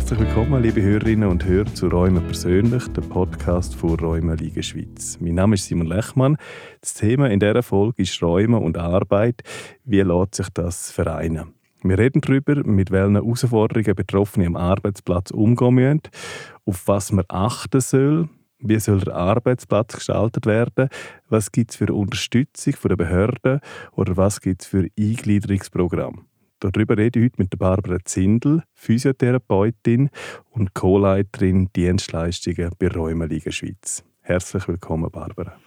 Herzlich willkommen, liebe Hörerinnen und Hörer, zu Räumen persönlich, der Podcast von Räumen Liga Schweiz. Mein Name ist Simon Lechmann. Das Thema in dieser Folge ist Räume und Arbeit. Wie lässt sich das vereinen? Wir reden darüber, mit welchen Herausforderungen Betroffene am Arbeitsplatz umgehen müssen, auf was man achten soll, wie soll der Arbeitsplatz gestaltet werden, was gibt es für Unterstützung von den Behörden oder was gibt es für Eingliederungsprogramme. Darüber rede ich heute mit Barbara Zindel, Physiotherapeutin und Co-Leiterin Dienstleistungen bei Rheumaliga Schweiz. Herzlich willkommen, Barbara.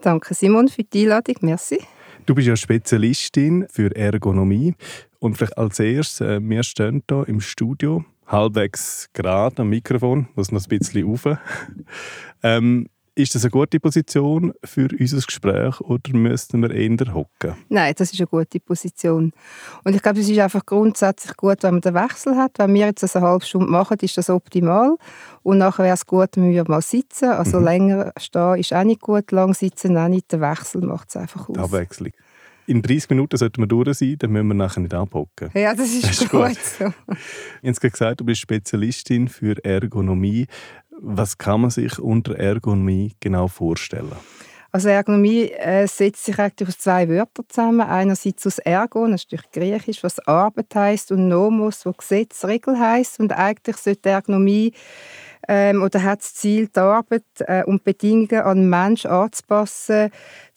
Danke, Simon, für die Einladung. Merci. Du bist ja Spezialistin für Ergonomie. Und vielleicht als erstes, äh, wir stehen hier im Studio, halbwegs gerade am Mikrofon, muss noch ein bisschen rauf. ähm, ist das eine gute Position für unser Gespräch oder müssten wir eher hocken? Nein, das ist eine gute Position. Und ich glaube, es ist einfach grundsätzlich gut, wenn man den Wechsel hat. Wenn wir jetzt eine halbe Stunde machen, ist das optimal. Und nachher wäre es gut, wenn wir mal sitzen. Also mhm. länger stehen ist auch nicht gut, lang sitzen auch nicht. Der Wechsel macht es einfach aus. Abwechslung. In 30 Minuten sollten wir durch sein, dann müssen wir nachher nicht abhocken. Ja, das ist, das ist gut. gut so. Ich habe gesagt, du bist Spezialistin für Ergonomie. Was kann man sich unter Ergonomie genau vorstellen? Also Ergonomie äh, setzt sich eigentlich aus zwei Wörtern zusammen. Einerseits aus Ergon, das ist natürlich griechisch, was Arbeit heißt, und Nomos, wo Gesetz, Regel heißt. Und eigentlich sollte Ergonomie ähm, oder hat das Ziel, die Arbeit äh, und Bedingungen an den Menschen anzupassen,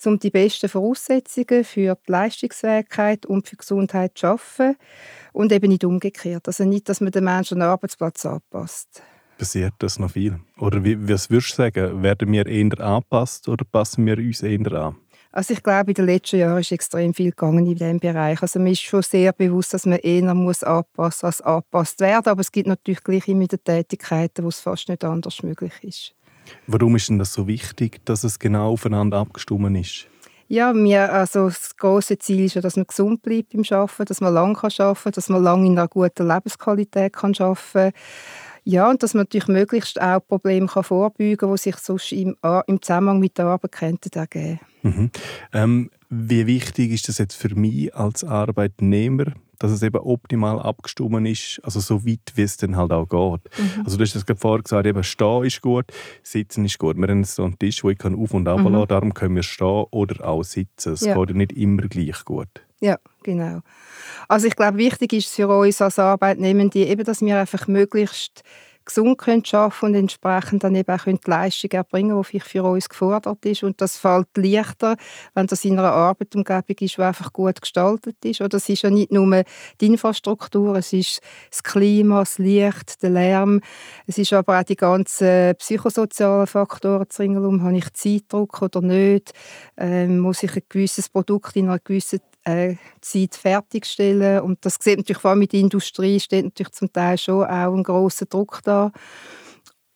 um die besten Voraussetzungen für die Leistungsfähigkeit und für die Gesundheit zu schaffen. Und eben nicht umgekehrt. Also nicht, dass man den Menschen an den Arbeitsplatz anpasst. Passiert das noch viel? Oder wie, was würdest du sagen? Werden wir eher angepasst oder passen wir uns eher an? Also ich glaube, in den letzten Jahren ist extrem viel gegangen in diesem Bereich. Also mir ist schon sehr bewusst, dass man eher muss anpassen als angepasst werden. Aber es gibt natürlich gleich immer wieder Tätigkeiten, wo es fast nicht anders möglich ist. Warum ist denn das so wichtig, dass es genau aufeinander abgestimmt ist? Ja, mir, also das große Ziel ist ja, dass man gesund bleibt beim Arbeiten, dass man lange arbeiten kann, dass man lange in einer guten Lebensqualität kann arbeiten kann. Ja, und dass man natürlich möglichst auch Probleme kann vorbeugen kann, die sich sonst im, im Zusammenhang mit der Arbeit könnten ergeben mhm. ähm, Wie wichtig ist das jetzt für mich als Arbeitnehmer, dass es eben optimal abgestimmt ist, also so weit, wie es dann halt auch geht. Mhm. Also du hast das gerade vorher gesagt, eben stehen ist gut, sitzen ist gut. Wir haben so einen Tisch, wo ich auf und ab mhm. darum können wir stehen oder auch sitzen. Es ja. geht ja nicht immer gleich gut. Ja, genau. Also ich glaube, wichtig ist für uns als Arbeitnehmende eben, dass wir einfach möglichst gesund können arbeiten und entsprechend dann eben auch die Leistung erbringen, die vielleicht für uns gefordert ist. Und das fällt leichter, wenn das in einer Arbeitsumgebung ist, die einfach gut gestaltet ist. Oder es ist ja nicht nur die Infrastruktur, es ist das Klima, das Licht, der Lärm. Es ist aber auch die ganzen psychosozialen Faktoren zu um. Habe ich Zeitdruck oder nicht? Ähm, muss ich ein gewisses Produkt in einer gewissen äh, Zeit fertigstellen. Und das sieht natürlich vor allem mit der Industrie, steht natürlich zum Teil schon auch ein großer Druck da.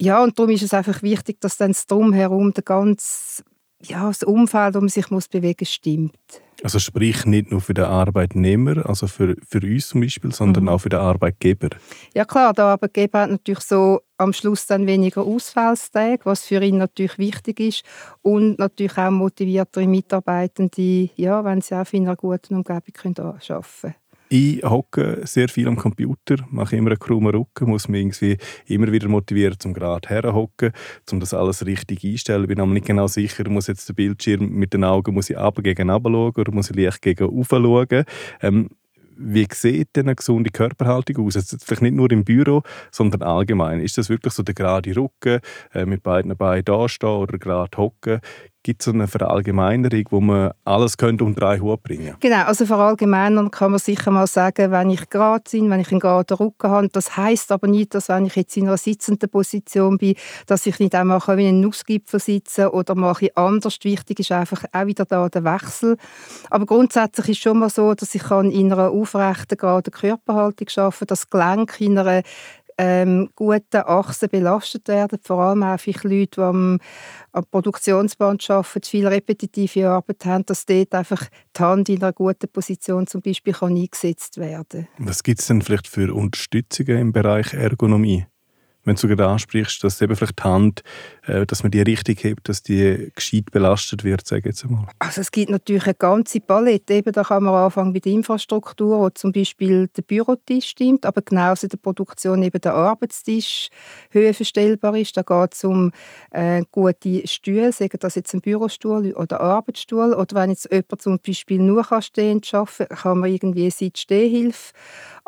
Ja, und darum ist es einfach wichtig, dass dann das Drumherum, der ganze, ja, das Umfeld, man sich muss bewegen stimmt. Also sprich nicht nur für den Arbeitnehmer, also für, für uns zum Beispiel, sondern mhm. auch für den Arbeitgeber. Ja klar, der Arbeitgeber hat natürlich so am Schluss dann weniger Ausfallstage, was für ihn natürlich wichtig ist und natürlich auch motiviertere Mitarbeitende, ja, wenn sie auch in einer guten Umgebung können arbeiten können. Ich hocke sehr viel am Computer, mache immer einen krummen Rücken, muss mich irgendwie immer wieder motivieren, zum gerade herhocken, um das alles richtig einstellen. Bin aber nicht genau sicher, muss jetzt der Bildschirm mit den Augen muss ich ab gegen schauen oder muss ich leicht gegen rauf schauen. Ähm, wie sieht denn eine gesunde Körperhaltung aus? Jetzt vielleicht nicht nur im Büro, sondern allgemein. Ist das wirklich so der gerade Rücken, äh, mit beiden Beinen da stehen oder gerade hocken? Gibt es eine Verallgemeinerung, wo man alles könnte unter einen Hut bringen Genau, also verallgemeinern kann man sicher mal sagen, wenn ich gerade bin, wenn ich einen geraden Rücken habe. Das heißt aber nicht, dass wenn ich jetzt in einer sitzenden Position bin, dass ich nicht auch mal wie einen Nussgipfel sitzen oder mal ein anders. Wichtig ist einfach auch wieder da der Wechsel. Aber grundsätzlich ist schon mal so, dass ich in einer aufrechten, geraden Körperhaltung arbeiten kann, das Gelenk in einer ähm, guten Achsen belastet werden. Vor allem auch für Leute, die am, am Produktionsband arbeiten, viel repetitive Arbeit haben, dass dort einfach die Hand in einer guten Position zum Beispiel kann eingesetzt werden Was gibt es denn vielleicht für Unterstützungen im Bereich Ergonomie? Wenn du sogar ansprichst, dass eben vielleicht die Hand, äh, dass man die richtig hebt, dass die gescheit belastet wird, sage ich jetzt einmal. Also es gibt natürlich eine ganze Palette. Eben, da kann man anfangen mit der Infrastruktur, wo zum Beispiel der Bürotisch stimmt, aber genauso in der Produktion eben der Arbeitstisch höhenverstellbar ist. Da geht es um äh, gute Stühle, sagen das jetzt ein Bürostuhl oder Arbeitsstuhl. Oder wenn jetzt jemand zum Beispiel nur stehend arbeiten kann, kann man irgendwie Sitz-Stehhilfe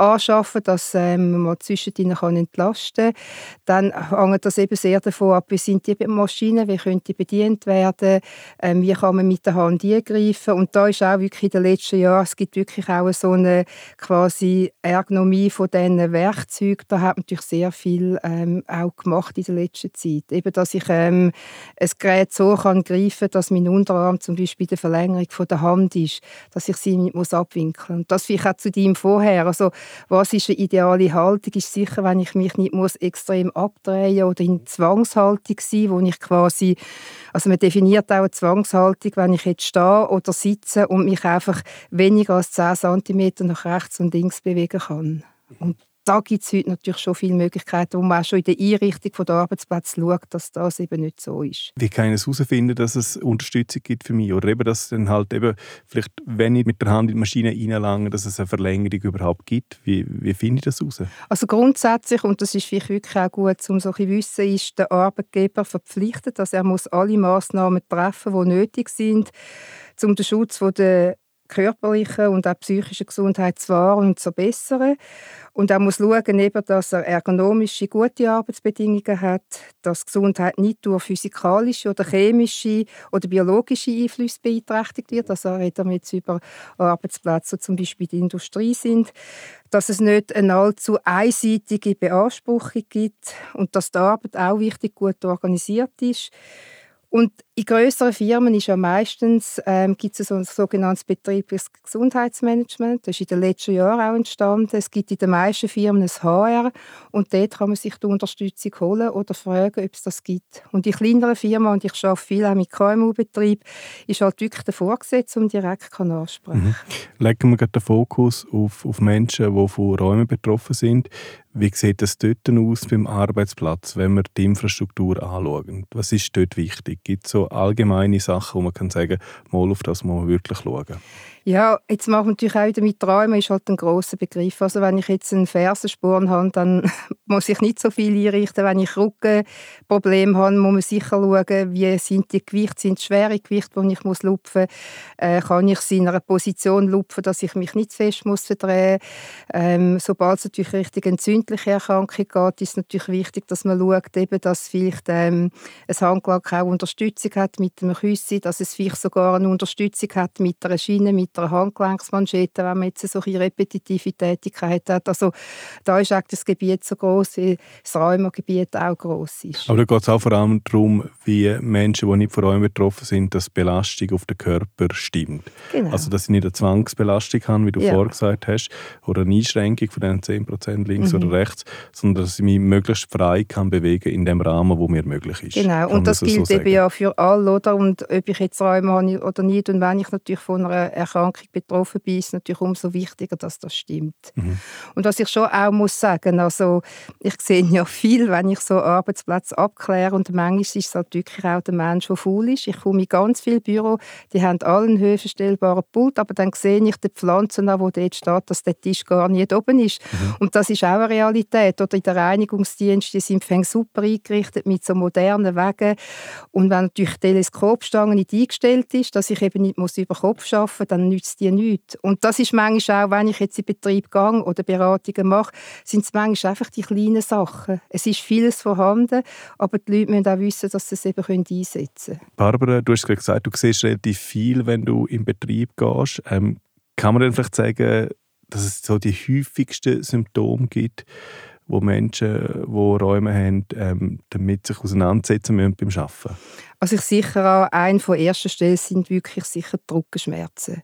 anschaffen, dass ähm, man zwischendrin kann entlasten kann. Dann hängt das eben sehr davon ab, wie sind die Maschinen, wie können die bedient werden, ähm, wie kann man mit der Hand eingreifen. Und da ist auch wirklich in den letzten Jahren, es gibt wirklich auch so eine quasi Ergonomie von diesen Werkzeugen. Da hat man natürlich sehr viel ähm, auch gemacht in der letzten Zeit. Eben, dass ich ähm, ein Gerät so kann greifen dass mein Unterarm zum Beispiel die Verlängerung von der Hand ist, dass ich sie nicht abwinkeln muss. Und das vielleicht auch zu dem vorher. Also was ist eine ideale Haltung? Ist sicher, wenn ich mich nicht muss extrem abdrehen oder in Zwangshaltung sein, wo ich quasi, also man definiert auch eine Zwangshaltung, wenn ich jetzt stehe oder sitze und mich einfach weniger als 10 cm nach rechts und links bewegen kann. Und da gibt es heute natürlich schon viele Möglichkeiten, wo man auch schon in der Einrichtung der Arbeitsplätze schaut, dass das eben nicht so ist. Wie kann ich es herausfinden, dass es Unterstützung gibt für mich? Oder eben, dass dann halt eben, vielleicht, wenn ich mit der Hand in die Maschine reinlange, dass es eine Verlängerung überhaupt gibt? Wie, wie finde ich das heraus? Also grundsätzlich, und das ist vielleicht wirklich auch gut, um so ein wissen, ist der Arbeitgeber verpflichtet, dass er muss alle Massnahmen treffen, die nötig sind, um den Schutz der körperlichen und auch psychischen Gesundheit zu wahren und zu verbessern. Und er muss schauen, eben, dass er ergonomische, gute Arbeitsbedingungen hat, dass Gesundheit nicht durch physikalische oder chemische oder biologische Einflüsse beeinträchtigt wird. Also reden wir jetzt über Arbeitsplätze, die zum Beispiel in der Industrie sind. Dass es nicht eine allzu einseitige Beanspruchung gibt und dass die Arbeit auch wichtig gut organisiert ist. Und in größeren Firmen ist ja meistens, ähm, gibt es so ein sogenanntes betriebliches Gesundheitsmanagement. Das ist in den letzten Jahren auch entstanden. Es gibt in den meisten Firmen ein HR und dort kann man sich die Unterstützung holen oder fragen, ob es das gibt. Und in kleineren Firmen, und ich arbeite viel auch mit KMU-Betrieb, ist halt wirklich der Vorgesetzte, um direkt ansprechen mhm. Legen wir den Fokus auf, auf Menschen, die von Räumen betroffen sind. Wie sieht es dort aus beim Arbeitsplatz, wenn wir die Infrastruktur anschauen? Was ist dort wichtig? Gibt es so allgemeine Sachen, wo man kann sagen, mal auf das muss man wirklich schauen? Ja, jetzt machen wir natürlich auch wieder mit Träumen, ist halt ein grosser Begriff. Also wenn ich jetzt einen Fersensporn habe, dann muss ich nicht so viel einrichten. Wenn ich Rückenprobleme habe, muss man sicher schauen, wie sind die Gewichte, sind schwere Gewichte, die ich muss lupfen äh, Kann ich sie in einer Position lupfen, dass ich mich nicht zu fest muss verdrehen muss. Ähm, sobald es natürlich richtig entzündliche Erkrankung geht, ist es natürlich wichtig, dass man schaut, eben, dass vielleicht ähm, ein Handgelenk auch Unterstützung hat mit einem Küssi, dass es vielleicht sogar eine Unterstützung hat mit einer Schiene, mit einer Handgelenksmanschette, wenn man jetzt so eine repetitive Tätigkeit hat. Also da ist eigentlich das Gebiet so groß, wie das Rheumagebiet auch groß ist. Aber da geht es auch vor allem darum, wie Menschen, die nicht von Rheuma betroffen sind, dass die Belastung auf den Körper stimmt. Genau. Also dass ich nicht eine Zwangsbelastung habe, wie du ja. vorher gesagt hast, oder eine Einschränkung von den 10% links mhm. oder rechts, sondern dass ich mich möglichst frei kann bewegen in dem Rahmen, wo mir möglich ist. Genau, kann und das gilt so eben ja für alle, oder? Und ob ich jetzt Rheuma habe oder nicht, und wenn ich natürlich von einer Erkrankung Erkrankung betroffen bin, ist natürlich umso wichtiger, dass das stimmt. Mhm. Und was ich schon auch muss sagen, also ich sehe ja viel, wenn ich so Arbeitsplätze abkläre und manchmal ist es halt wirklich auch der Mensch, der faul ist. Ich komme in ganz viele Büro, die haben alle einen höhenverstellbaren Pult, aber dann sehe ich die Pflanzen an, wo dort steht, dass der Tisch gar nicht oben ist. Mhm. Und das ist auch eine Realität. Oder in der Reinigungsdienst, die sind super eingerichtet mit so modernen Wegen. Und wenn natürlich die Teleskopstange nicht eingestellt ist, dass ich eben nicht muss über Kopf arbeiten muss, dann nützt die nichts. Und das ist manchmal auch, wenn ich jetzt in Betrieb gehe oder Beratungen mache, sind es manchmal einfach die kleinen Sachen. Es ist vieles vorhanden, aber die Leute müssen auch wissen, dass sie es eben einsetzen können. Barbara, du hast gerade gesagt, du siehst relativ viel, wenn du in Betrieb gehst. Ähm, kann man dann vielleicht sagen, dass es so die häufigsten Symptome gibt, wo Menschen, die Räume haben, ähm, damit sich auseinandersetzen müssen beim Arbeiten? Also ich sicher auch, ein von erster Stelle sind wirklich sicher die Rückenschmerzen.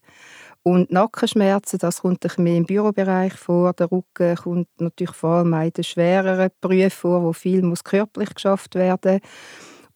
Und Nackenschmerzen, das kommt mehr im Bürobereich vor. Der Rücken kommt natürlich vor allem in den schwereren Berufen vor, wo viel muss körperlich geschafft werden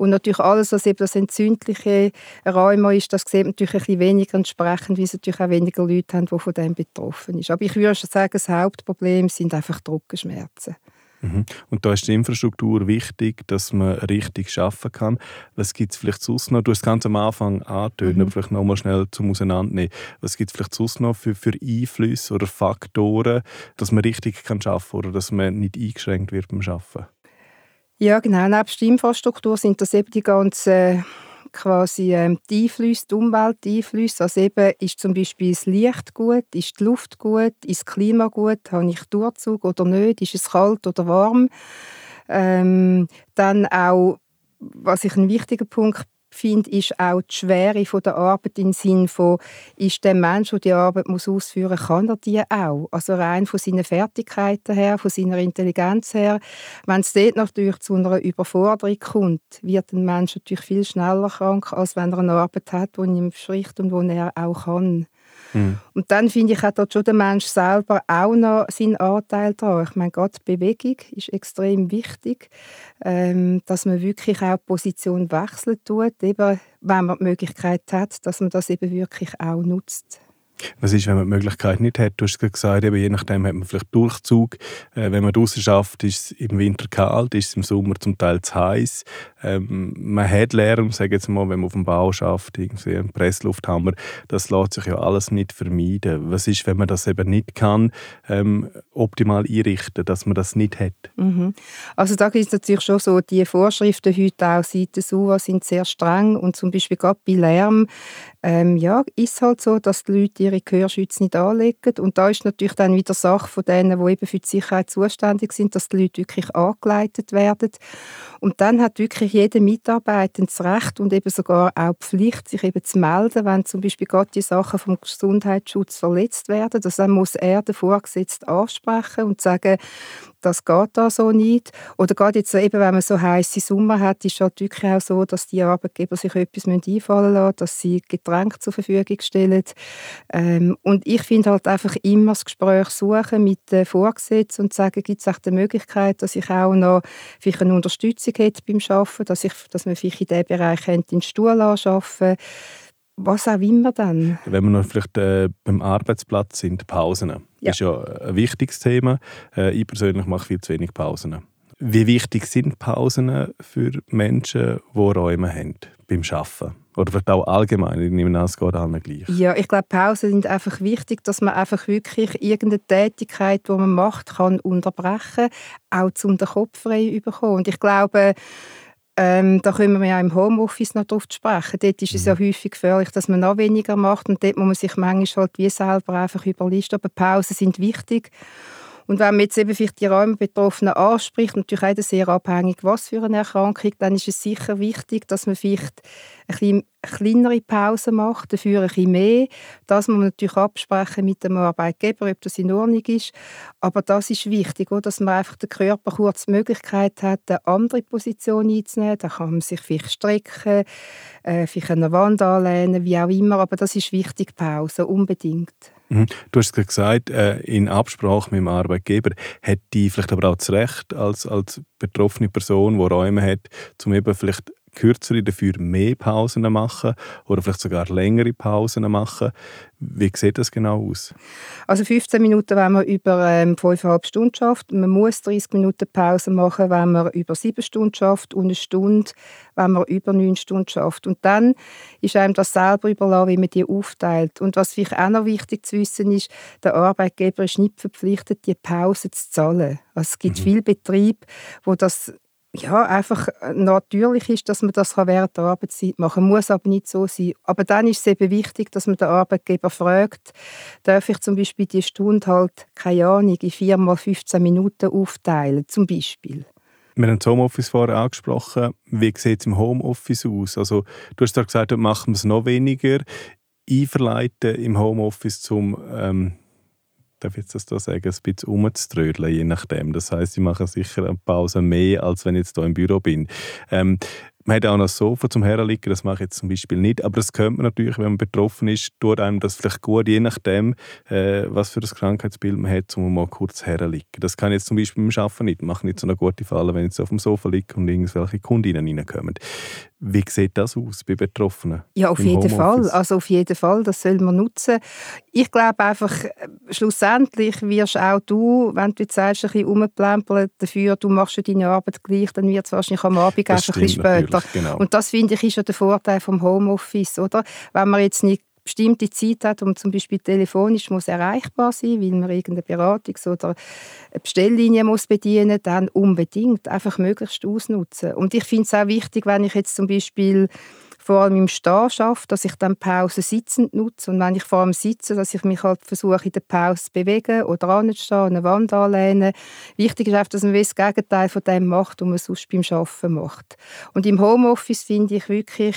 und natürlich alles, was eben das entzündliche Rheuma ist, das sieht man natürlich ein bisschen weniger entsprechend, weil es natürlich auch weniger Leute haben, die von dem betroffen sind. Aber ich würde schon sagen, das Hauptproblem sind einfach Rückenschmerzen. Mhm. Und da ist die Infrastruktur wichtig, dass man richtig schaffen kann. Was gibt es vielleicht sonst noch? Du hast ganz am Anfang angetönt, mhm. vielleicht noch mal schnell zum Auseinandernehmen. Was gibt es vielleicht sonst noch für, für Einflüsse oder Faktoren, dass man richtig kann schaffen oder dass man nicht eingeschränkt wird beim Schaffen? Ja, genau. Neben der Infrastruktur sind das eben die ganzen quasi ähm, die Einflüsse, die Umwelt. Also eben, ist zum Beispiel das Licht gut, ist die Luft gut, ist das Klima gut, habe ich Durchzug oder nicht, ist es kalt oder warm. Ähm, dann auch, was ich einen wichtigen Punkt finde, ist auch die Schwere von der Arbeit im Sinne von, ist der Mensch, der die Arbeit muss ausführen muss, kann er die auch? Also rein von seinen Fertigkeiten her, von seiner Intelligenz her. Wenn es dort natürlich zu einer Überforderung kommt, wird ein Mensch natürlich viel schneller krank, als wenn er eine Arbeit hat, die ihm spricht und die er auch kann. Mhm. Und dann finde ich, hat dort schon der Mensch selber auch noch seinen Anteil daran. Ich meine, gerade Bewegung ist extrem wichtig, ähm, dass man wirklich auch die Position wechseln tut, eben, wenn man die Möglichkeit hat, dass man das eben wirklich auch nutzt. Was ist, wenn man die Möglichkeit nicht hat? Du hast gesagt, eben, je nachdem hat man vielleicht Durchzug. Äh, wenn man draußen schafft, ist es im Winter kalt, ist es im Sommer zum Teil zu heiß. Ähm, man hat Lärm, sage jetzt mal, wenn man auf dem Bau schafft, irgendwie einen Presslufthammer. Das lässt sich ja alles nicht vermeiden. Was ist, wenn man das eben nicht kann, ähm, optimal einrichten, dass man das nicht hat? Mhm. Also da gibt es natürlich schon so, die Vorschriften heute auch seitens SUA sind sehr streng und zum Beispiel gerade bei Lärm ähm, ja, ist halt so, dass die Leute ihre Gehörschütze nicht anlegen. Und da ist natürlich dann wieder Sache von denen, die eben für die Sicherheit zuständig sind, dass die Leute wirklich angeleitet werden. Und dann hat wirklich jeder Mitarbeiter das Recht und eben sogar auch die Pflicht, sich eben zu melden, wenn zum Beispiel gerade die Sachen vom Gesundheitsschutz verletzt werden. Also dann muss er den Vorgesetzten ansprechen und sagen, das geht da so nicht. Oder gerade jetzt eben, wenn man so heiße Sommer hat, ist es halt wirklich auch so, dass die Arbeitgeber sich etwas einfallen lassen dass sie Getränke zur Verfügung stellen. Ähm, und ich finde halt einfach immer das Gespräch suchen mit den Vorgesetzten und sagen, gibt es auch die Möglichkeit, dass ich auch noch vielleicht eine Unterstützung hätte beim Arbeiten, dass, ich, dass man vielleicht in diesem Bereich in den Stuhl anschaffen was auch immer dann. Wenn wir noch vielleicht äh, beim Arbeitsplatz sind, Pausen. Ja. ist ja ein wichtiges Thema. Äh, ich persönlich mache viel zu wenig Pausen. Wie wichtig sind Pausen für Menschen, die Räume haben beim Arbeiten? Oder vielleicht auch allgemein, ich nehme an, es geht allen gleich. Ja, ich glaube, Pausen sind einfach wichtig, dass man einfach wirklich irgendeine Tätigkeit, die man macht, kann unterbrechen kann, auch um den Kopf frei zu bekommen. Und ich glaube, ähm, da können wir ja im Homeoffice noch drauf sprechen. Dort ist es ja mhm. häufig gefährlich, dass man noch weniger macht und dort muss man sich manchmal halt wie selber einfach überlisten. Aber Pausen sind wichtig. Und wenn man jetzt eben vielleicht die Räumbetroffenen anspricht, natürlich auch sehr abhängig, was für eine Erkrankung, dann ist es sicher wichtig, dass man vielleicht ein bisschen kleinere Pausen macht, dafür ein bisschen mehr. Das muss man natürlich absprechen mit dem Arbeitgeber, ob das in Ordnung ist. Aber das ist wichtig, dass man einfach den Körper kurz die Möglichkeit hat, eine andere Position einzunehmen. Da kann man sich vielleicht strecken, äh, vielleicht an eine Wand anlehnen, wie auch immer. Aber das ist wichtig, Pause, unbedingt. Mhm. Du hast gesagt, äh, in Absprache mit dem Arbeitgeber, hat die vielleicht aber auch das Recht als, als betroffene Person, die Räume hat, zum eben vielleicht kürzere, dafür mehr Pausen machen oder vielleicht sogar längere Pausen machen. Wie sieht das genau aus? Also 15 Minuten, wenn man über ähm, 5,5 Stunden schafft. Man muss 30 Minuten Pause machen, wenn man über 7 Stunden schafft und eine Stunde, wenn man über 9 Stunden schafft. Und dann ist einem das selber überlassen, wie man die aufteilt. Und was vielleicht auch noch wichtig zu wissen ist, der Arbeitgeber ist nicht verpflichtet, die Pause zu zahlen. Also es gibt mhm. viele Betriebe, wo das ja, einfach äh, natürlich ist, dass man das während der Arbeitszeit machen kann. Muss aber nicht so sein. Aber dann ist es eben wichtig, dass man den Arbeitgeber fragt, darf ich zum Beispiel die Stunde halt, keine Ahnung, in vier mal 15 Minuten aufteilen, zum Beispiel. Wir haben das Homeoffice vorher angesprochen. Wie sieht es im Homeoffice aus? Also, du hast gesagt, machen wir es noch weniger. Einverleiten im Homeoffice zum ähm, darf jetzt das sagen, ein bisschen umzutrödeln, je nachdem. Das heißt, ich mache sicher eine Pause mehr, als wenn ich jetzt hier im Büro bin. Ähm, Man hat auch noch ein Sofa zum Herliegen, das mache ich jetzt zum Beispiel nicht. Aber das könnte man natürlich, wenn man betroffen ist, tut einem das vielleicht gut, je nachdem, äh, was für ein Krankheitsbild man hat, um mal kurz herliegen. Das kann ich jetzt zum Beispiel beim Arbeiten nicht. Ich mache nicht so eine gute Falle, wenn ich auf dem Sofa liege und irgendwelche Kundinnen reinkommen. Wie sieht das aus bei Betroffenen? Ja, auf jeden Fall. Also auf jeden Fall, das soll man nutzen. Ich glaube einfach, äh, schlussendlich wirst auch du, wenn du jetzt sagst, ein bisschen dafür, du machst ja deine Arbeit gleich, dann wird es wahrscheinlich am Abend das einfach ein bisschen später. Genau. Und das finde ich ist ja der Vorteil vom Homeoffice, oder? Wenn man jetzt nicht bestimmte Zeit hat und zum Beispiel telefonisch muss erreichbar sein, weil man irgendeine Beratungs- oder eine Bestelllinie muss bedienen, dann unbedingt einfach möglichst ausnutzen. Und ich finde es auch wichtig, wenn ich jetzt zum Beispiel vor allem im Stehen schaffe, dass ich dann Pause sitzend nutze und wenn ich vor allem sitze, dass ich mich halt versuche in der Pause zu bewegen oder anzustehen, an eine Wand anlehnen. Wichtig ist einfach, dass man das Gegenteil von dem macht, was man sonst beim Arbeiten macht. Und im Homeoffice finde ich wirklich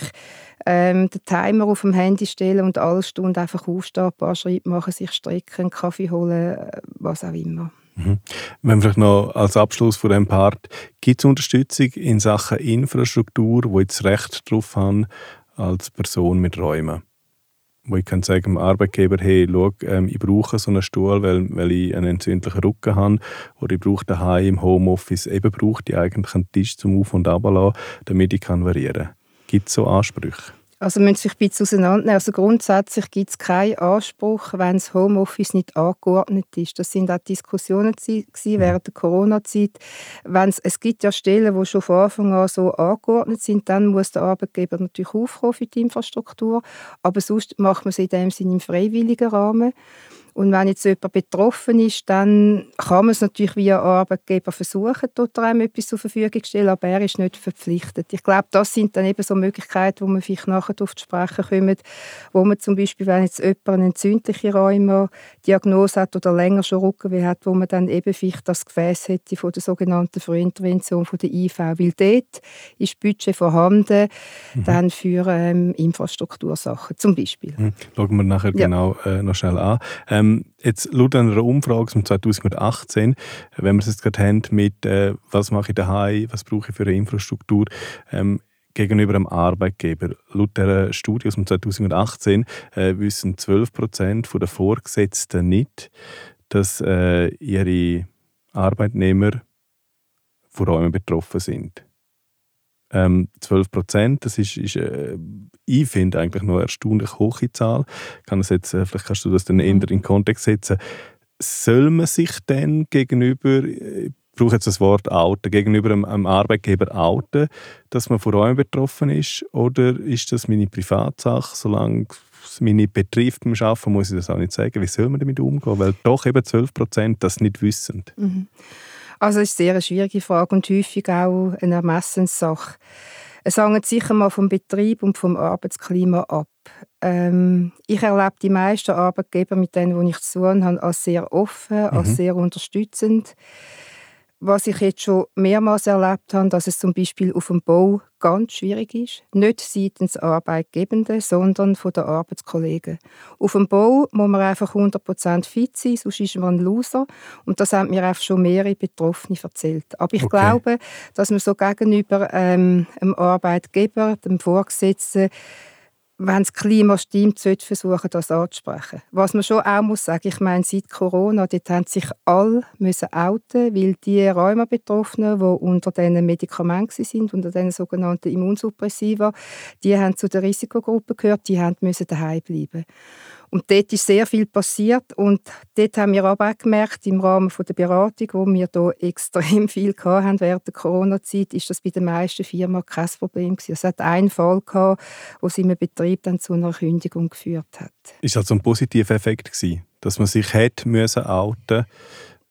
ähm, den Timer auf dem Handy stellen und alle Stunden einfach aufstehen, ein paar Schritte machen, sich strecken, Kaffee holen, äh, was auch immer. Mhm. Wenn vielleicht noch als Abschluss von dem Part, gibt es Unterstützung in Sachen Infrastruktur, wo ich jetzt Recht drauf habe als Person mit Räumen? Wo ich kann sagen dem Arbeitgeber, hey, schau, ähm, ich brauche so einen Stuhl, weil, weil ich einen entzündlichen Rücken habe oder ich brauche daheim im Homeoffice, eben brauche ich eigentlich einen Tisch zum Auf- und Ablassen, damit ich kann variieren kann. Gibt es so Ansprüche? Also müssen sich ein bisschen auseinandernehmen. Also grundsätzlich gibt es keinen Anspruch, wenn das Homeoffice nicht angeordnet ist. Das sind auch Diskussionen gewesen mhm. während der Corona-Zeit. Es gibt ja Stellen, die schon von Anfang an so angeordnet sind, dann muss der Arbeitgeber natürlich aufkommen für die Infrastruktur. Aber sonst macht man es in dem Sinne im freiwilligen Rahmen. Und wenn jetzt jemand betroffen ist, dann kann man es natürlich via Arbeitgeber versuchen, dort einem etwas zur Verfügung zu stellen, aber er ist nicht verpflichtet. Ich glaube, das sind dann eben so Möglichkeiten, wo man vielleicht nachher darauf zu sprechen kommt, wo man zum Beispiel, wenn jetzt jemand eine entzündliche Rheuma-Diagnose hat oder länger schon Rückenweh hat, wo man dann eben vielleicht das Gefäß hätte von der sogenannten Frühintervention von der IV, weil dort ist Budget vorhanden, mhm. dann für ähm, Infrastruktursachen zum Beispiel. Mhm. Schauen wir nachher ja. genau äh, noch schnell an. Ähm, ähm, jetzt laut einer Umfrage von 2018, wenn wir es jetzt gerade haben mit äh, was mache ich daheim, was brauche ich für eine Infrastruktur, ähm, gegenüber einem Arbeitgeber. Laut der Studie aus dem 2018 äh, wissen 12 Prozent der Vorgesetzten nicht, dass äh, ihre Arbeitnehmer von Räumen betroffen sind. Ähm, 12 Prozent, das ist, ist äh, ich finde, eigentlich noch eine erstaunlich hohe Zahl. Kann das jetzt, äh, vielleicht kannst du das dann eher in den Kontext setzen. Soll man sich denn gegenüber, ich brauche jetzt das Wort outen, gegenüber einem, Arbeitgeber outen, dass man von Räumen betroffen ist? Oder ist das meine Privatsache, solange es mich nicht betrifft beim Arbeiten, muss ich das auch nicht sagen. Wie soll man damit umgehen? Weil doch eben 12 Prozent das nicht wissen. Mhm. Also es ist eine sehr schwierige Frage und häufig auch eine Ermessenssache. Es hängt sicher mal vom Betrieb und vom Arbeitsklima ab. Ähm, ich erlebe die meisten Arbeitgeber, mit denen ich zu tun habe, als sehr offen, mhm. als sehr unterstützend was ich jetzt schon mehrmals erlebt habe, dass es zum Beispiel auf dem Bau ganz schwierig ist. Nicht seitens Arbeitgebenden, sondern von den Arbeitskollegen. Auf dem Bau muss man einfach 100% fit sein, sonst ist man ein Loser. Und das haben mir auch schon mehrere Betroffene erzählt. Aber ich okay. glaube, dass man so gegenüber ähm, einem Arbeitgeber, dem Vorgesetzten, wenn das Klima stimmt, sollte versuchen, das anzusprechen. Was man schon auch muss sagen, ich meine, seit Corona, dort haben sich alle müssen outen, weil die Rheuma-Betroffenen, die unter diesen Medikamenten sind, unter diesen sogenannten Immunsuppressiva, die haben zu der Risikogruppe gehört, die haben müssen daheim bleiben. Und dort ist sehr viel passiert und dort haben wir aber auch gemerkt, im Rahmen der Beratung, wo wir hier extrem viel hatten während der Corona-Zeit, ist das bei den meisten Firmen kein Problem gewesen. Es hat einen Fall gehabt, wo es im Betrieb dann zu einer Kündigung geführt hat. Ist also ein positiver Effekt gewesen, dass man sich hätte müssen outen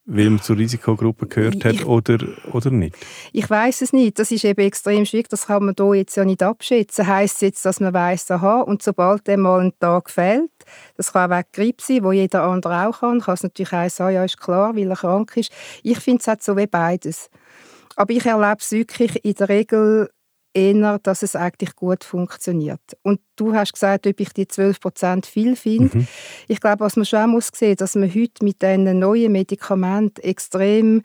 weil man zur Risikogruppe gehört hat ich, oder, oder nicht? Ich weiß es nicht. Das ist eben extrem schwierig. Das kann man hier jetzt ja nicht abschätzen. Heißt jetzt, dass man weiß, aha, und sobald der mal ein Tag fehlt, das kann auch wegen Grippe sein, wo jeder andere auch kann, kann es natürlich auch sein, ja, ist klar, weil er krank ist. Ich finde es halt so wie beides. Aber ich erlebe es wirklich in der Regel eher, dass es eigentlich gut funktioniert. Und du hast gesagt, ob ich die 12% viel finde. Mhm. Ich glaube, was man schon auch muss sehen, dass man heute mit diesen neuen Medikamenten extrem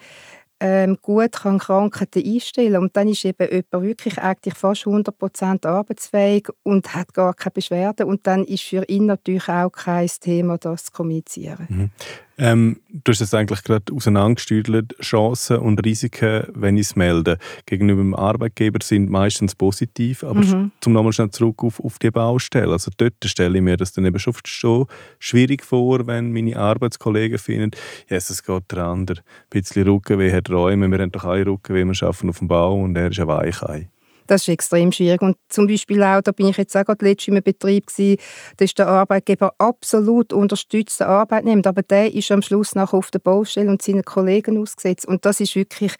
ähm, gut kann Krankheiten einstellen und dann ist eben jemand wirklich eigentlich fast 100% arbeitsfähig und hat gar keine Beschwerden und dann ist für ihn natürlich auch kein Thema, das zu kommunizieren. Mhm. Ähm, du hast es eigentlich gerade auseinandergestüdelt. Chancen und Risiken, wenn ich es melde, gegenüber dem Arbeitgeber sind meistens positiv. Aber mhm. zum nochmal schnell zurück auf, auf die Baustelle. Also dort stelle ich mir das dann eben schon schwierig vor, wenn meine Arbeitskollegen finden, yes, es geht der andere ein bisschen Rückenweh, hat Räume, wir haben doch alle Rückenweh, wir arbeiten auf dem Bau und er ist ein Weichei. Das ist extrem schwierig. Und zum Beispiel auch, da bin ich jetzt auch gerade letztens in einem Betrieb gewesen, da ist der Arbeitgeber absolut unterstützt, der Arbeitnehmer, aber der ist am Schluss nachher auf der Baustelle und seinen Kollegen ausgesetzt. Und das ist wirklich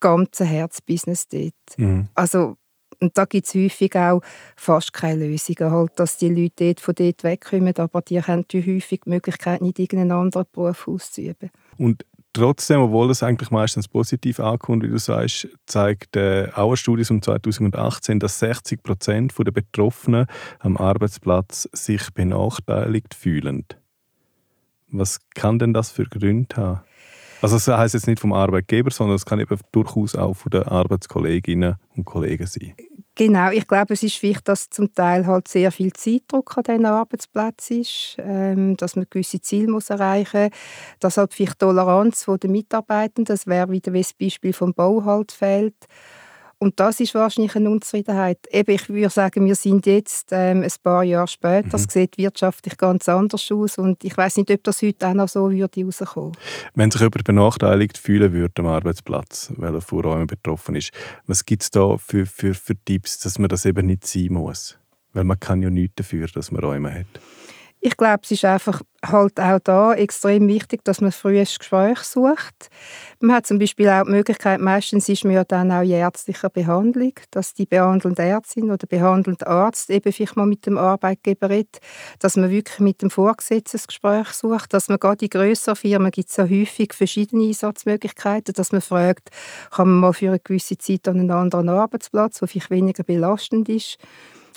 ganz Herzbusiness dort. Mhm. Also, und da gibt es häufig auch fast keine Lösungen, halt, dass die Leute dort von dort wegkommen, aber die haben häufig die Möglichkeit, nicht irgendeinen anderen Beruf auszuüben. Und trotzdem, obwohl das eigentlich meistens positiv ankommt, wie du sagst, zeigt äh, auch eine Studie von 2018, dass 60 Prozent der Betroffenen am Arbeitsplatz sich benachteiligt fühlen. Was kann denn das für Gründe haben? Also das heisst jetzt nicht vom Arbeitgeber, sondern es kann eben durchaus auch von den Arbeitskolleginnen und Kollegen sein. Genau, ich glaube, es ist wichtig, dass zum Teil halt sehr viel Zeitdruck an diesem Arbeitsplatz ist, ähm, dass man gewisse Ziele muss erreichen muss, dass halt vielleicht Toleranz der Mitarbeitenden, das wäre wieder wie das Beispiel vom Bau halt fehlt, und das ist wahrscheinlich eine Unzufriedenheit. Eben, ich würde sagen, wir sind jetzt ähm, ein paar Jahre später. Es mhm. sieht wirtschaftlich ganz anders aus und ich weiß nicht, ob das heute auch noch so würde rauskommen. Wenn sich jemand benachteiligt fühlen würde am Arbeitsplatz, weil er von Räumen betroffen ist, was gibt es da für, für, für Tipps, dass man das eben nicht sein muss? Weil man kann ja nichts dafür, dass man Räume hat. Ich glaube, es ist einfach halt auch da extrem wichtig, dass man früh ein Gespräch sucht. Man hat zum Beispiel auch die Möglichkeit, meistens ist man ja dann auch in ärztlicher Behandlung, dass die behandelnde Ärztin oder der behandelnde Arzt eben vielleicht mal mit dem Arbeitgeber redet, dass man wirklich mit dem Vorgesetzten Gespräch sucht, dass man gerade in grösseren Firmen gibt es ja häufig verschiedene Einsatzmöglichkeiten, dass man fragt, kann man mal für eine gewisse Zeit an einen anderen Arbeitsplatz, der vielleicht weniger belastend ist,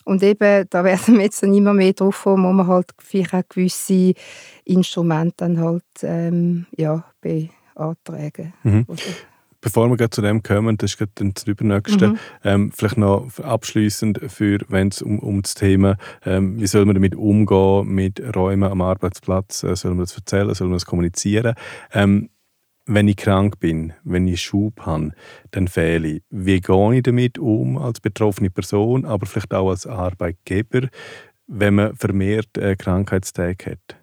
und eben, da werden wir jetzt dann immer mehr drauf kommen, wo man halt vielleicht auch gewisse Instrumente dann halt ähm, ja, beantragen. Mhm. Bevor wir zu dem kommen, das ist dann das Übernächste, mhm. ähm, vielleicht noch abschließend für, wenn es um, um das Thema, ähm, wie soll man damit umgehen, mit Räumen am Arbeitsplatz, äh, soll man das erzählen, soll man das kommunizieren? Ähm, wenn ich krank bin, wenn ich Schub habe, dann fehle ich. Wie gehe ich damit um als betroffene Person, aber vielleicht auch als Arbeitgeber, wenn man vermehrt äh, Krankheitstage hat?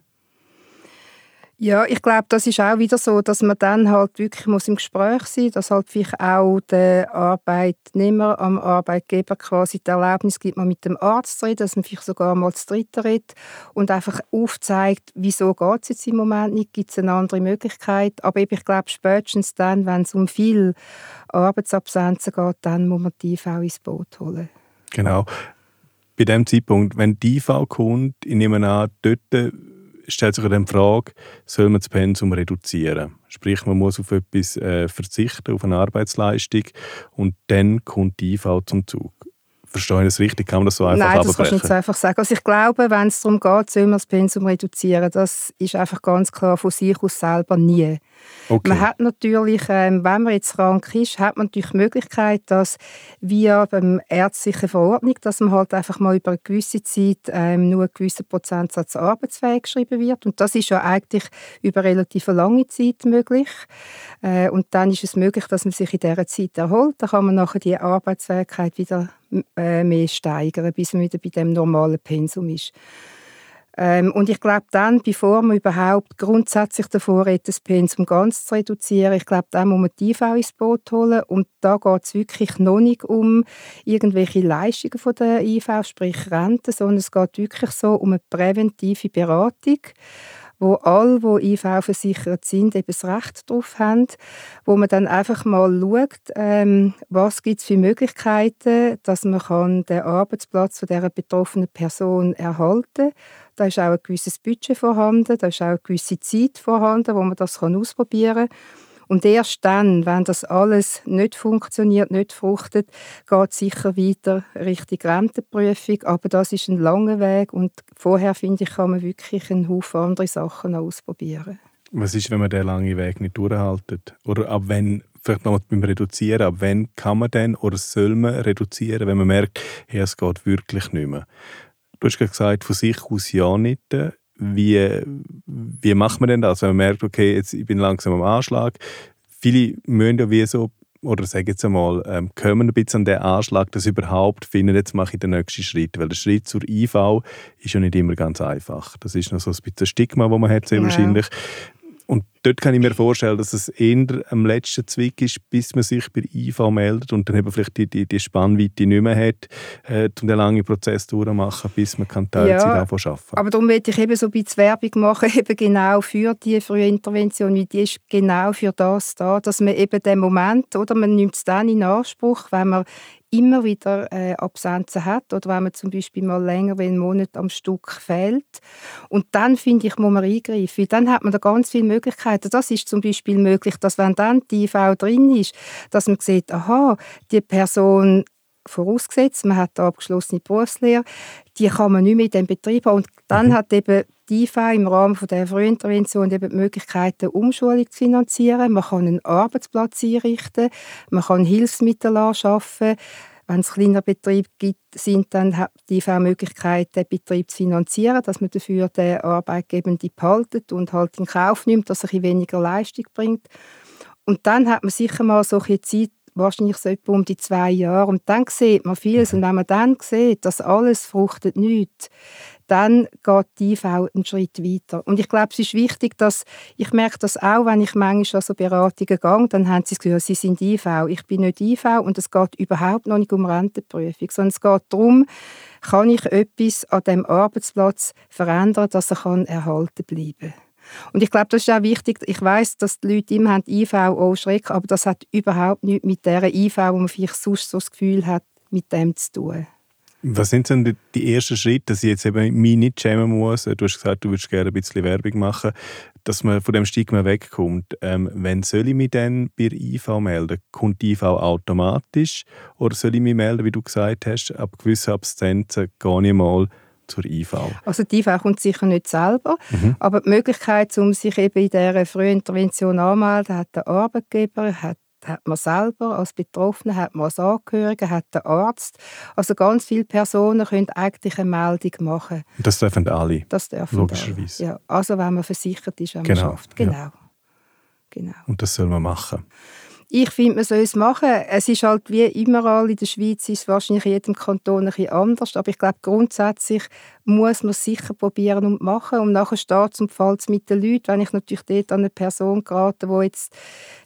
Ja, ich glaube, das ist auch wieder so, dass man dann halt wirklich muss im Gespräch sein muss, dass halt vielleicht auch der Arbeitnehmer am Arbeitgeber quasi die Erlaubnis gibt, mal mit dem Arzt zu reden, dass man vielleicht sogar mal zu dritt redet und einfach aufzeigt, wieso geht es jetzt im Moment nicht, gibt es eine andere Möglichkeit. Aber eben, ich glaube, spätestens dann, wenn es um viel Arbeitsabsenzen geht, dann muss man die IV ins Boot holen. Genau. Bei dem Zeitpunkt, wenn die IV kommt, ich nehme an, dort stellt sich dann die Frage, soll man das Pensum reduzieren? Sprich, man muss auf etwas äh, verzichten, auf eine Arbeitsleistung und dann kommt die IV zum Zug. Verstehe ich das richtig? Kann man das so einfach Nein, das kannst du nicht so einfach sagen. Also ich glaube, wenn es darum geht, soll man das Pensum reduzieren, das ist einfach ganz klar von sich aus selber nie. Okay. Man hat natürlich, ähm, wenn man jetzt krank ist, hat man natürlich die Möglichkeit, dass via beim ärztlichen Verordnung, dass man halt einfach mal über eine gewisse Zeit ähm, nur einen gewissen Prozentsatz arbeitsfähig geschrieben wird. Und das ist ja eigentlich über relativ lange Zeit möglich. Äh, und dann ist es möglich, dass man sich in dieser Zeit erholt. Dann kann man nachher die Arbeitsfähigkeit wieder mehr steigern, bis man wieder bei dem normalen Pensum ist. Ähm, und ich glaube dann, bevor man überhaupt grundsätzlich davor redet, das Pensum ganz zu reduzieren, ich glaube, dann muss man die IV ins Boot holen und da geht es wirklich noch nicht um irgendwelche Leistungen von der IV, sprich Rente, sondern es geht wirklich so um eine präventive Beratung wo alle, die IV versichert sind, eben das Recht darauf haben, wo man dann einfach mal schaut, ähm, was gibt es für Möglichkeiten, dass man kann den Arbeitsplatz von dieser betroffenen Person erhalten kann. Da ist auch ein gewisses Budget vorhanden, da ist auch eine gewisse Zeit vorhanden, wo man das kann ausprobieren kann. Und erst dann, wenn das alles nicht funktioniert, nicht fruchtet, geht es sicher weiter Richtung Rentenprüfung. Aber das ist ein langer Weg und vorher, finde ich, kann man wirklich einen Haufen andere Sachen ausprobieren. Was ist, wenn man den langen Weg nicht durchhaltet? Oder ab wann vielleicht noch beim Reduzieren, ab wann kann man denn oder soll man reduzieren, wenn man merkt, hey, es geht wirklich nicht mehr? Du hast gesagt, von sich aus ja nicht. Wie, wie macht man denn das, wenn man merkt, okay, jetzt, ich bin langsam am Anschlag? Viele müssen ja wie so oder sage jetzt einmal, ähm, kommen ein bisschen an den Anschlag, dass überhaupt finden, jetzt mache ich den nächsten Schritt. Weil der Schritt zur IV ist ja nicht immer ganz einfach. Das ist noch so ein bisschen Stigma, das man hat, sehr ja. wahrscheinlich. Und dort kann ich mir vorstellen, dass es eher am letzten Zwick ist, bis man sich bei IV meldet und dann eben vielleicht die, die, die Spannweite nicht mehr hat, äh, um den langen Prozess durchzumachen, bis man kann Teilzeit ja, arbeiten. Aber darum möchte ich eben so ein bisschen Werbung machen, eben genau für die frühe Intervention, weil die ist genau für das da, dass man eben den Moment, oder? Man nimmt es dann in Anspruch, wenn man immer wieder äh, Absenzen hat oder wenn man zum Beispiel mal länger wie einen Monat am Stück fehlt. Und dann, finde ich, muss man eingreifen, dann hat man da ganz viele Möglichkeiten. Das ist zum Beispiel möglich, dass wenn dann die IV drin ist, dass man sieht, aha, die Person vorausgesetzt, man hat eine abgeschlossene Berufslehre, die kann man nicht mehr in dem Betrieb haben. Und dann mhm. hat eben die IV im Rahmen von der Frühintervention eben die Möglichkeit, eine Umschulung zu finanzieren. Man kann einen Arbeitsplatz einrichten, man kann Hilfsmittel anschaffen. Wenn es kleiner Betrieb gibt, sind dann hat die IV Möglichkeit, den Betrieb zu finanzieren, dass man dafür den Arbeitgebenden behaltet und halt in Kauf nimmt, dass er ein weniger Leistung bringt. Und dann hat man sicher mal so eine Zeit, wahrscheinlich so etwa um die zwei Jahre. Und dann sieht man vieles. Und wenn man dann sieht, dass alles fruchtet nichts, dann geht die IV einen Schritt weiter. Und ich glaube, es ist wichtig, dass, ich merke das auch, wenn ich manchmal an so Beratungen gehe, dann haben sie Gefühl, sie sind IV. Ich bin nicht IV und es geht überhaupt noch nicht um Rentenprüfung, sondern es geht darum, kann ich etwas an dem Arbeitsplatz verändern, dass er erhalten bleiben kann. Und ich glaube, das ist auch wichtig. Ich weiß, dass die Leute immer haben IV auch Schreck, aber das hat überhaupt nichts mit der IV, wo man vielleicht sonst so das Gefühl hat, mit dem zu tun. Was sind denn die ersten Schritte, dass ich jetzt eben mich nicht schämen muss? Du hast gesagt, du würdest gerne ein bisschen Werbung machen, dass man von dem Stigma wegkommt. Ähm, wenn soll ich mich dann bei IV melden? Kommt die IV automatisch? Oder soll ich mich melden, wie du gesagt hast, ab gewissen Abstinenzen gehe ich mal zur IV? Also die IV kommt sicher nicht selber, mhm. aber die Möglichkeit, um sich eben in dieser Frühintervention anzumelden, hat der Arbeitgeber, hat hat man selber als Betroffene, hat man als Angehörige, hat der Arzt. Also ganz viele Personen können eigentlich eine Meldung machen. Das dürfen alle? Das dürfen Logischerweise. Alle. Ja, also wenn man versichert ist, wenn genau. man schafft. Genau. Ja. genau. Und das soll man machen? Ich finde, man soll es machen. Es ist halt wie immer in der Schweiz, ist es wahrscheinlich in jedem Kanton ein bisschen anders, aber ich glaube, grundsätzlich muss man es sicher probieren und machen und nachher steht und fällt mit den Leuten. Wenn ich natürlich dort an eine Person gerate, die jetzt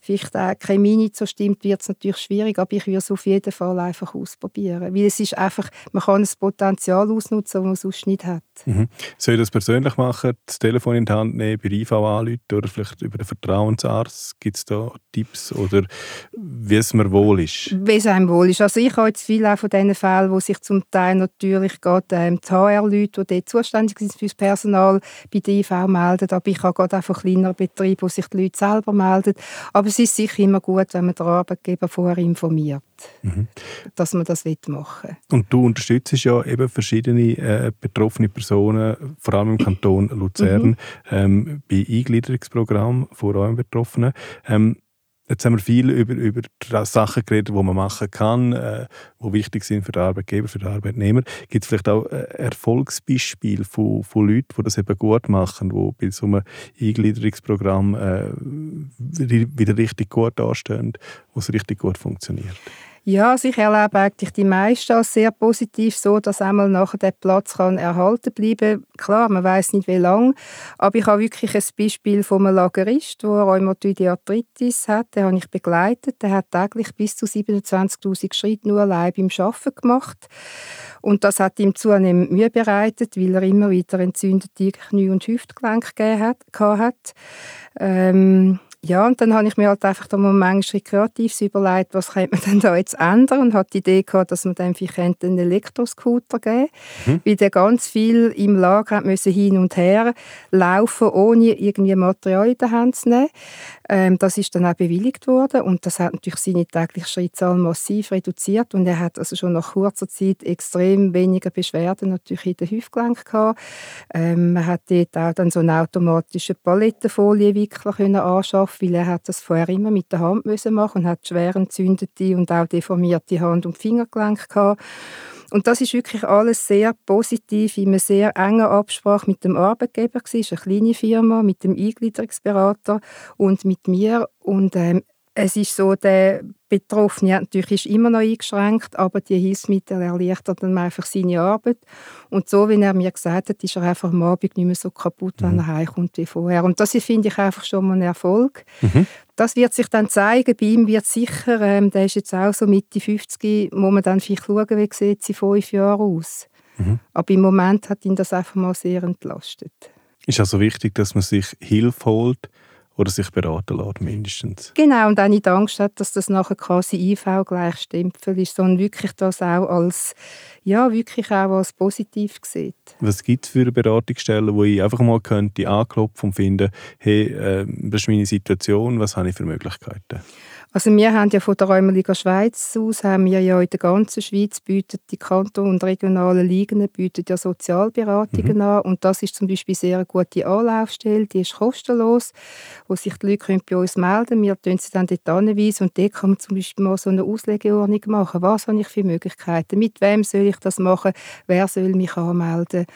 vielleicht auch keine Mini so stimmt, wird es natürlich schwierig, aber ich würde es auf jeden Fall einfach ausprobieren, weil es ist einfach, man kann das Potenzial ausnutzen, das man sonst nicht hat. Mhm. Soll ich das persönlich machen, das Telefon in die Hand nehmen, bei IV anrufen oder vielleicht über den Vertrauensarzt? Gibt es da Tipps oder wie es mir wohl ist? Wie es einem wohl ist. Also ich habe jetzt viele von diesen Fällen, wo sich zum Teil natürlich gerade ähm, die HR-Leute, die dort zuständig sind für das Personal, bei der IV melden, aber ich habe gerade auch von kleineren Betrieben, wo sich die Leute selber melden. Aber es ist sicher immer gut, wenn man den Arbeitgeber vorher informiert, mhm. dass man das machen will. Und du unterstützt ja eben verschiedene äh, betroffene Personen, vor allem im Kanton Luzern, mhm. ähm, bei Eingliederungsprogrammen von eurem Betroffenen. Ähm, Jetzt haben wir viel über, über Sachen geredet, die man machen kann, äh, die wichtig sind für den Arbeitgeber, für den Arbeitnehmer. Gibt es vielleicht auch äh, Erfolgsbeispiele von, von Leuten, die das eben gut machen, die bei so einem Eingliederungsprogramm äh, wieder richtig gut anstehen, wo es richtig gut funktioniert? Ja, also ich erlebe eigentlich die meisten als sehr positiv, so dass einmal nachher der Platz kann erhalten bleiben. Klar, man weiß nicht wie lange, aber ich habe wirklich ein Beispiel von einem Lagerist, der Rheumatoide Arthritis hat. Den habe ich begleitet. Der hat täglich bis zu 27.000 Schritte nur allein beim Arbeiten gemacht. Und das hat ihm zunehmend Mühe bereitet, weil er immer wieder entzündete Knie- und Hüftgelenke hat. Ähm, ja, und dann habe ich mir halt einfach da mal manchmal kreativ überlegt, was könnte man denn da jetzt ändern und hatte die Idee gehabt, dass man dem vielleicht einen Elektroscooter geben mhm. weil der ganz viel im Lager hat müssen hin und her laufen, ohne irgendwie Material in der Hand zu nehmen. Ähm, das ist dann auch bewilligt worden und das hat natürlich seine tägliche Schrittzahl massiv reduziert und er hat also schon nach kurzer Zeit extrem weniger Beschwerden natürlich in den Hüftgelenk gehabt. Ähm, man hat dort auch dann so einen automatischen Palettenfoliewickler können anschaffen, weil er hat das vorher immer mit der Hand müssen machen und hat schwer entzündete und auch deformierte Hand- und Fingergelenke gehabt. Und das ist wirklich alles sehr positiv, in einer sehr engen Absprache mit dem Arbeitgeber Es ist eine kleine Firma mit dem Eingliederungsberater und mit mir. Und ähm, es ist so, der Betroffene natürlich ist immer noch eingeschränkt, aber die Hilfsmittel erleichtern dann einfach seine Arbeit. Und so, wie er mir gesagt hat, ist er einfach am Abend nicht mehr so kaputt, mhm. wenn er heimkommt wie vorher. Und das finde ich einfach schon mal ein Erfolg. Mhm. Das wird sich dann zeigen. Bei ihm wird sicher, ähm, der ist jetzt auch so Mitte 50, muss man dann vielleicht schauen, wie sieht sie fünf Jahre aus. Mhm. Aber im Moment hat ihn das einfach mal sehr entlastet. Ist also wichtig, dass man sich Hilfe holt, oder sich beraten lässt, mindestens. Genau, und auch nicht Angst hat, dass das nachher quasi IV gleich Stempel ist, sondern wirklich das auch als, ja, wirklich auch als positiv sieht. Was gibt es für Beratungsstellen, wo ich einfach mal könnte anklopfen und finden, hey, äh, das ist meine Situation, was habe ich für Möglichkeiten? Also wir haben ja von der Räumerliga Schweiz aus, haben wir ja in der ganzen Schweiz, bieten die Kanton- und regionalen Ligen bieten ja Sozialberatungen mhm. an und das ist zum Beispiel sehr eine gute Anlaufstelle, die ist kostenlos, wo sich die Leute bei uns melden können. Wir tun sie dann dort anweisen und dort kann man zum Beispiel mal so eine Auslegeordnung machen. Was habe ich für Möglichkeiten? Mit wem soll ich das machen? Wer soll mich anmelden?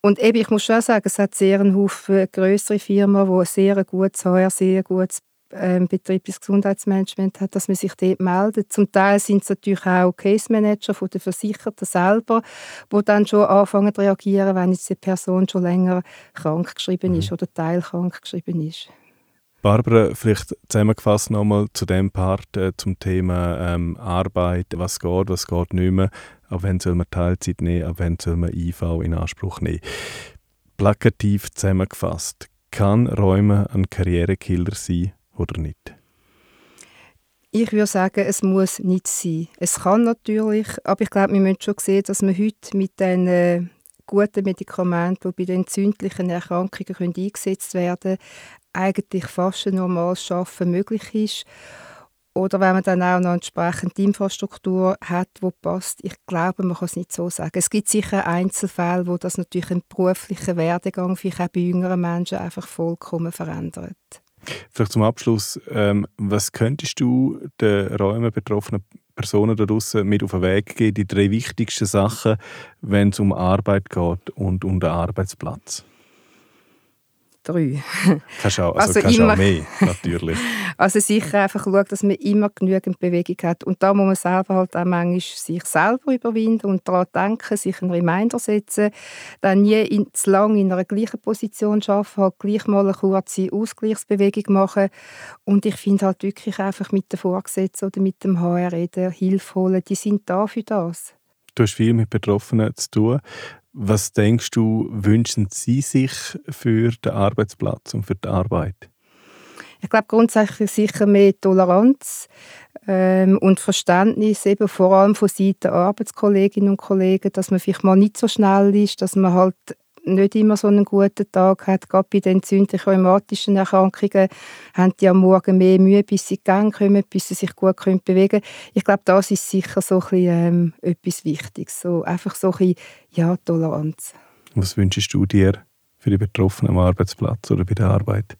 Und eben, ich muss schon sagen, es hat sehr einen Haufen größere Firmen, die ein sehr gutes HR, sehr gutes ähm, betriebliches Gesundheitsmanagement hat, dass man sich dort meldet. Zum Teil sind es natürlich auch Case Manager von den Versicherten selber, die dann schon anfangen zu reagieren, wenn jetzt die Person schon länger krank geschrieben ist mhm. oder teilkrank geschrieben ist. Barbara, vielleicht zusammengefasst nochmal zu dem Part äh, zum Thema ähm, Arbeit, was geht, was geht nicht mehr, ab wann soll man Teilzeit nehmen, ab wann soll man IV in Anspruch nehmen. Plakativ zusammengefasst, kann Räume ein Karrierekiller sein oder nicht? Ich würde sagen, es muss nicht sein. Es kann natürlich, aber ich glaube, wir müssen schon sehen, dass man heute mit den äh, guten Medikamenten, die bei den entzündlichen Erkrankungen können eingesetzt werden eigentlich fast ein normales Arbeiten möglich ist. Oder wenn man dann auch noch entsprechend die Infrastruktur hat, die passt. Ich glaube, man kann es nicht so sagen. Es gibt sicher Einzelfälle, wo das natürlich einen beruflichen Werdegang vielleicht auch bei jüngeren Menschen einfach vollkommen verändert. Vielleicht zum Abschluss, ähm, was könntest du den Räumen betroffenen Personen da draußen mit auf den Weg geben, die drei wichtigsten Sachen, wenn es um Arbeit geht und um den Arbeitsplatz? Drei. Kannst auch, also, also immer, auch mehr, natürlich. Also sicher einfach schauen, dass man immer genügend Bewegung hat. Und da muss man selber halt auch manchmal sich selber überwinden und daran denken, sich einen Reminder setzen, dann nie in, zu lange in einer gleichen Position arbeiten, halt gleich mal eine kurze Ausgleichsbewegung machen. Und ich finde halt wirklich einfach mit den Vorgesetzten oder mit dem HR reden, Hilfe holen, die sind da für das. Du hast viel mit Betroffenen zu tun. Was denkst du, wünschen Sie sich für den Arbeitsplatz und für die Arbeit? Ich glaube grundsätzlich sicher mehr Toleranz ähm, und Verständnis, eben vor allem von Seiten der Arbeitskolleginnen und Kollegen, dass man vielleicht mal nicht so schnell ist, dass man halt nicht immer so einen guten Tag hat. Gerade bei den entzündlichen rheumatischen Erkrankungen haben die am Morgen mehr Mühe, bis sie gehen kommen, bis sie sich gut können bewegen können. Ich glaube, das ist sicher so ein bisschen, ähm, etwas Wichtiges. So, einfach so ein bisschen, ja, Toleranz. Was wünschst du dir für die Betroffenen am Arbeitsplatz oder bei der Arbeit?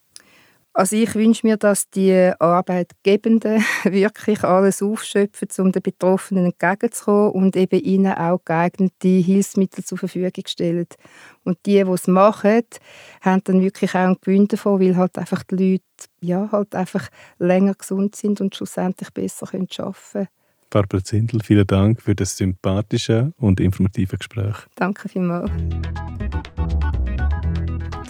Also ich wünsche mir, dass die Arbeitgebenden wirklich alles aufschöpfen, um den Betroffenen entgegenzukommen und eben ihnen auch geeignete Hilfsmittel zur Verfügung stellen. Und die, die es machen, haben dann wirklich auch einen Gewinn davon, weil halt einfach die Leute ja, halt einfach länger gesund sind und schlussendlich besser arbeiten können. Barbara Zindel, vielen Dank für das sympathische und informative Gespräch. Danke vielmals.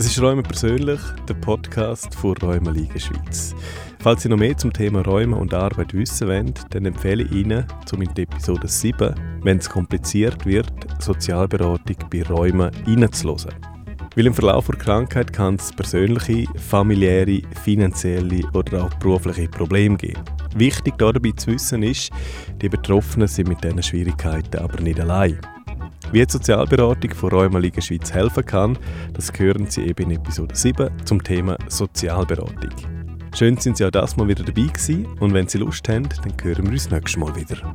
Das ist Räume persönlich, der Podcast von Räume Liga Schweiz. Falls Sie noch mehr zum Thema Räume und Arbeit wissen wollen, dann empfehle ich Ihnen, zum in Episode 7, wenn es kompliziert wird, Sozialberatung bei Räumen reinzuhören. Weil im Verlauf der Krankheit kann es persönliche, familiäre, finanzielle oder auch berufliche Probleme geben. Wichtig dabei zu wissen ist, die Betroffenen sind mit diesen Schwierigkeiten aber nicht allein. Wie die Sozialberatung von Liga Schweiz helfen kann, das hören Sie eben in Episode 7 zum Thema Sozialberatung. Schön sind Sie auch das Mal wieder dabei gewesen und wenn Sie Lust haben, dann hören wir uns nächstes Mal wieder.